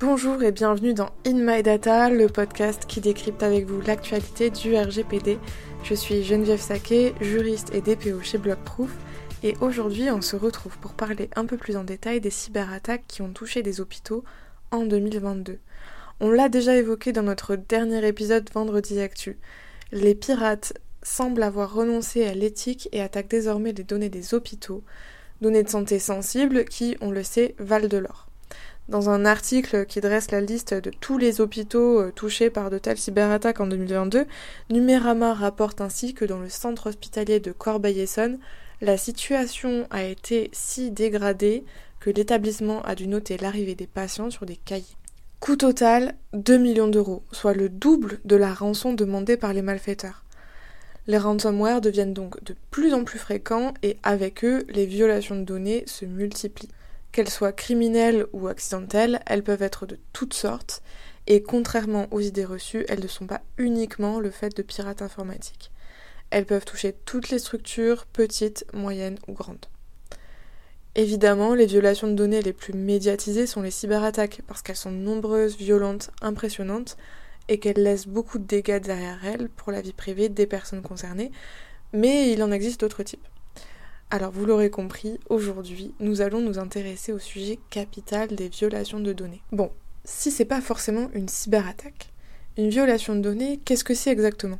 Bonjour et bienvenue dans In My Data, le podcast qui décrypte avec vous l'actualité du RGPD. Je suis Geneviève Saquet, juriste et DPO chez Blockproof, et aujourd'hui on se retrouve pour parler un peu plus en détail des cyberattaques qui ont touché des hôpitaux en 2022. On l'a déjà évoqué dans notre dernier épisode Vendredi Actu. Les pirates semblent avoir renoncé à l'éthique et attaquent désormais les données des hôpitaux, données de santé sensibles qui, on le sait, valent de l'or. Dans un article qui dresse la liste de tous les hôpitaux euh, touchés par de telles cyberattaques en 2022, Numérama rapporte ainsi que dans le centre hospitalier de Corbeil-Essonne, la situation a été si dégradée que l'établissement a dû noter l'arrivée des patients sur des cahiers. Coût total 2 millions d'euros, soit le double de la rançon demandée par les malfaiteurs. Les ransomware deviennent donc de plus en plus fréquents et avec eux, les violations de données se multiplient. Qu'elles soient criminelles ou accidentelles, elles peuvent être de toutes sortes, et contrairement aux idées reçues, elles ne sont pas uniquement le fait de pirates informatiques. Elles peuvent toucher toutes les structures, petites, moyennes ou grandes. Évidemment, les violations de données les plus médiatisées sont les cyberattaques, parce qu'elles sont nombreuses, violentes, impressionnantes, et qu'elles laissent beaucoup de dégâts derrière elles pour la vie privée des personnes concernées, mais il en existe d'autres types. Alors vous l'aurez compris, aujourd'hui, nous allons nous intéresser au sujet capital des violations de données. Bon, si c'est pas forcément une cyberattaque, une violation de données, qu'est-ce que c'est exactement?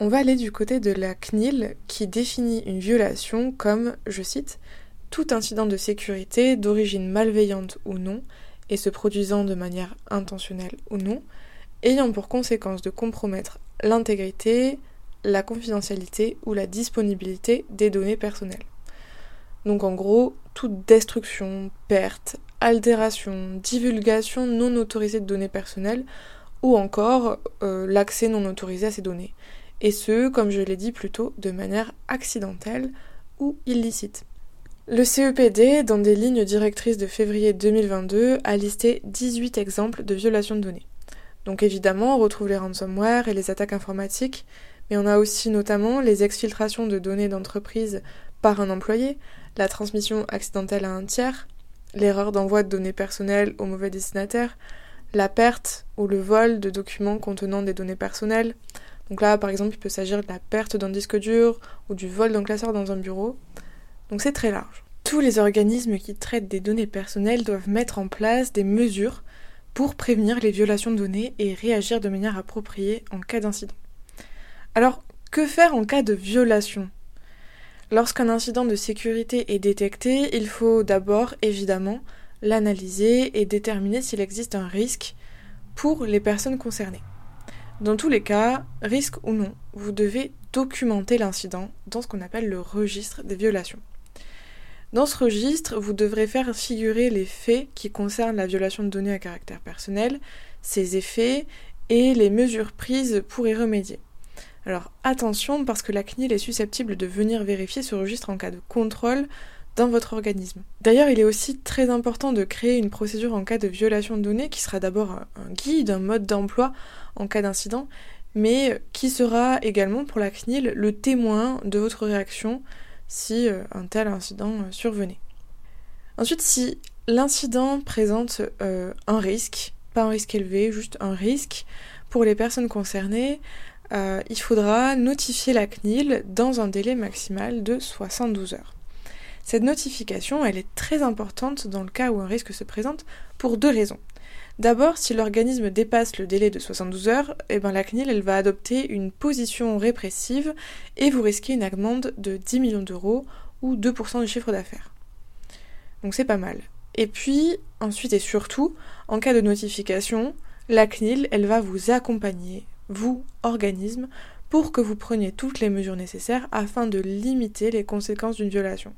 On va aller du côté de la CNIL qui définit une violation comme, je cite, tout incident de sécurité d'origine malveillante ou non, et se produisant de manière intentionnelle ou non, ayant pour conséquence de compromettre l'intégrité, la confidentialité ou la disponibilité des données personnelles. Donc en gros, toute destruction, perte, altération, divulgation non autorisée de données personnelles ou encore euh, l'accès non autorisé à ces données. Et ce, comme je l'ai dit plus tôt, de manière accidentelle ou illicite. Le CEPD, dans des lignes directrices de février 2022, a listé 18 exemples de violations de données. Donc évidemment, on retrouve les ransomware et les attaques informatiques, mais on a aussi notamment les exfiltrations de données d'entreprise par un employé, la transmission accidentelle à un tiers, l'erreur d'envoi de données personnelles au mauvais destinataire, la perte ou le vol de documents contenant des données personnelles. Donc là, par exemple, il peut s'agir de la perte d'un disque dur ou du vol d'un classeur dans un bureau. Donc c'est très large. Tous les organismes qui traitent des données personnelles doivent mettre en place des mesures pour prévenir les violations de données et réagir de manière appropriée en cas d'incident. Alors, que faire en cas de violation? Lorsqu'un incident de sécurité est détecté, il faut d'abord, évidemment, l'analyser et déterminer s'il existe un risque pour les personnes concernées. Dans tous les cas, risque ou non, vous devez documenter l'incident dans ce qu'on appelle le registre des violations. Dans ce registre, vous devrez faire figurer les faits qui concernent la violation de données à caractère personnel, ses effets et les mesures prises pour y remédier. Alors attention parce que la CNIL est susceptible de venir vérifier ce registre en cas de contrôle dans votre organisme. D'ailleurs, il est aussi très important de créer une procédure en cas de violation de données qui sera d'abord un guide, un mode d'emploi en cas d'incident, mais qui sera également pour la CNIL le témoin de votre réaction si euh, un tel incident euh, survenait. Ensuite, si l'incident présente euh, un risque, pas un risque élevé, juste un risque pour les personnes concernées, euh, il faudra notifier la CNIL dans un délai maximal de 72 heures. Cette notification, elle est très importante dans le cas où un risque se présente pour deux raisons. D'abord, si l'organisme dépasse le délai de 72 heures, eh ben la CNIL elle va adopter une position répressive et vous risquez une amende de 10 millions d'euros ou 2% du chiffre d'affaires. Donc c'est pas mal. Et puis, ensuite et surtout, en cas de notification, la CNIL, elle va vous accompagner vous, organisme, pour que vous preniez toutes les mesures nécessaires afin de limiter les conséquences d'une violation.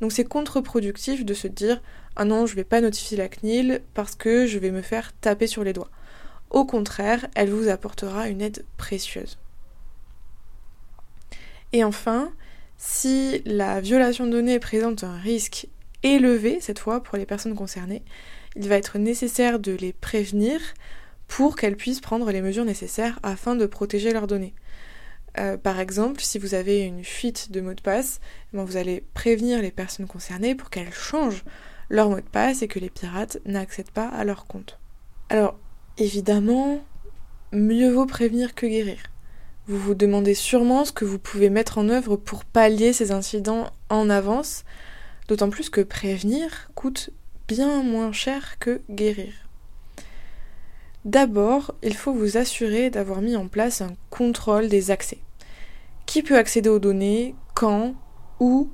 Donc c'est contre-productif de se dire ah non, je vais pas notifier la CNIL parce que je vais me faire taper sur les doigts. Au contraire, elle vous apportera une aide précieuse. Et enfin, si la violation de données présente un risque élevé, cette fois pour les personnes concernées, il va être nécessaire de les prévenir pour qu'elles puissent prendre les mesures nécessaires afin de protéger leurs données. Euh, par exemple, si vous avez une fuite de mot de passe, eh ben, vous allez prévenir les personnes concernées pour qu'elles changent leur mot de passe et que les pirates n'accèdent pas à leur compte. Alors, évidemment, mieux vaut prévenir que guérir. Vous vous demandez sûrement ce que vous pouvez mettre en œuvre pour pallier ces incidents en avance, d'autant plus que prévenir coûte bien moins cher que guérir. D'abord, il faut vous assurer d'avoir mis en place un contrôle des accès. Qui peut accéder aux données, quand, où,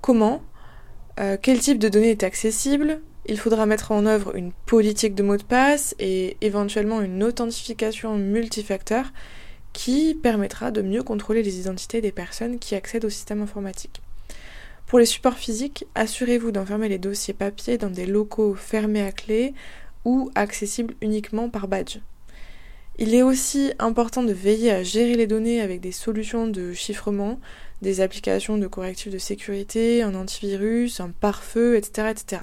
comment, euh, quel type de données est accessible, il faudra mettre en œuvre une politique de mot de passe et éventuellement une authentification multifacteur qui permettra de mieux contrôler les identités des personnes qui accèdent au système informatique. Pour les supports physiques, assurez-vous d'enfermer les dossiers papier dans des locaux fermés à clé ou accessibles uniquement par badge. Il est aussi important de veiller à gérer les données avec des solutions de chiffrement, des applications de correctifs de sécurité, un antivirus, un pare-feu, etc., etc.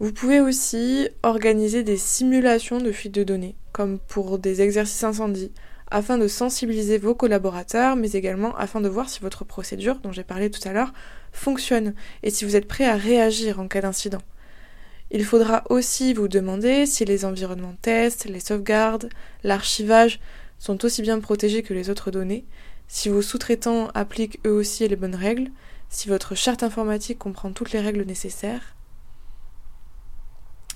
Vous pouvez aussi organiser des simulations de fuite de données, comme pour des exercices incendies, afin de sensibiliser vos collaborateurs, mais également afin de voir si votre procédure, dont j'ai parlé tout à l'heure, fonctionne et si vous êtes prêt à réagir en cas d'incident. Il faudra aussi vous demander si les environnements tests, les sauvegardes, l'archivage sont aussi bien protégés que les autres données, si vos sous-traitants appliquent eux aussi les bonnes règles, si votre charte informatique comprend toutes les règles nécessaires.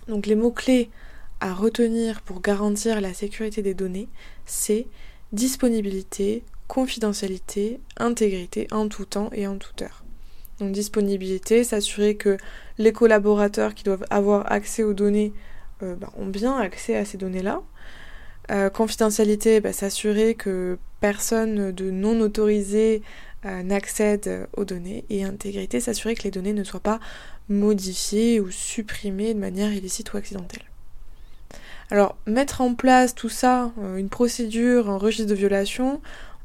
Donc les mots-clés à retenir pour garantir la sécurité des données, c'est disponibilité, confidentialité, intégrité en tout temps et en toute heure. Donc disponibilité, s'assurer que les collaborateurs qui doivent avoir accès aux données euh, bah, ont bien accès à ces données-là. Euh, confidentialité, bah, s'assurer que personne de non autorisé euh, n'accède aux données. Et intégrité, s'assurer que les données ne soient pas modifiées ou supprimées de manière illicite ou accidentelle. Alors, mettre en place tout ça, une procédure, un registre de violation,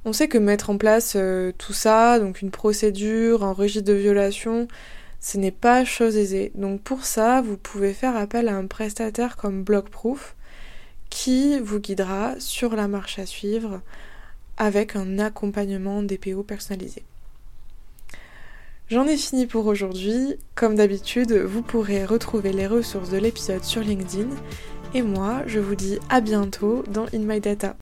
on sait que mettre en place euh, tout ça, donc une procédure, un registre de violation, ce n'est pas chose aisée. Donc pour ça, vous pouvez faire appel à un prestataire comme Blockproof qui vous guidera sur la marche à suivre avec un accompagnement DPO personnalisé. J'en ai fini pour aujourd'hui. Comme d'habitude, vous pourrez retrouver les ressources de l'épisode sur LinkedIn. Et moi, je vous dis à bientôt dans In My Data.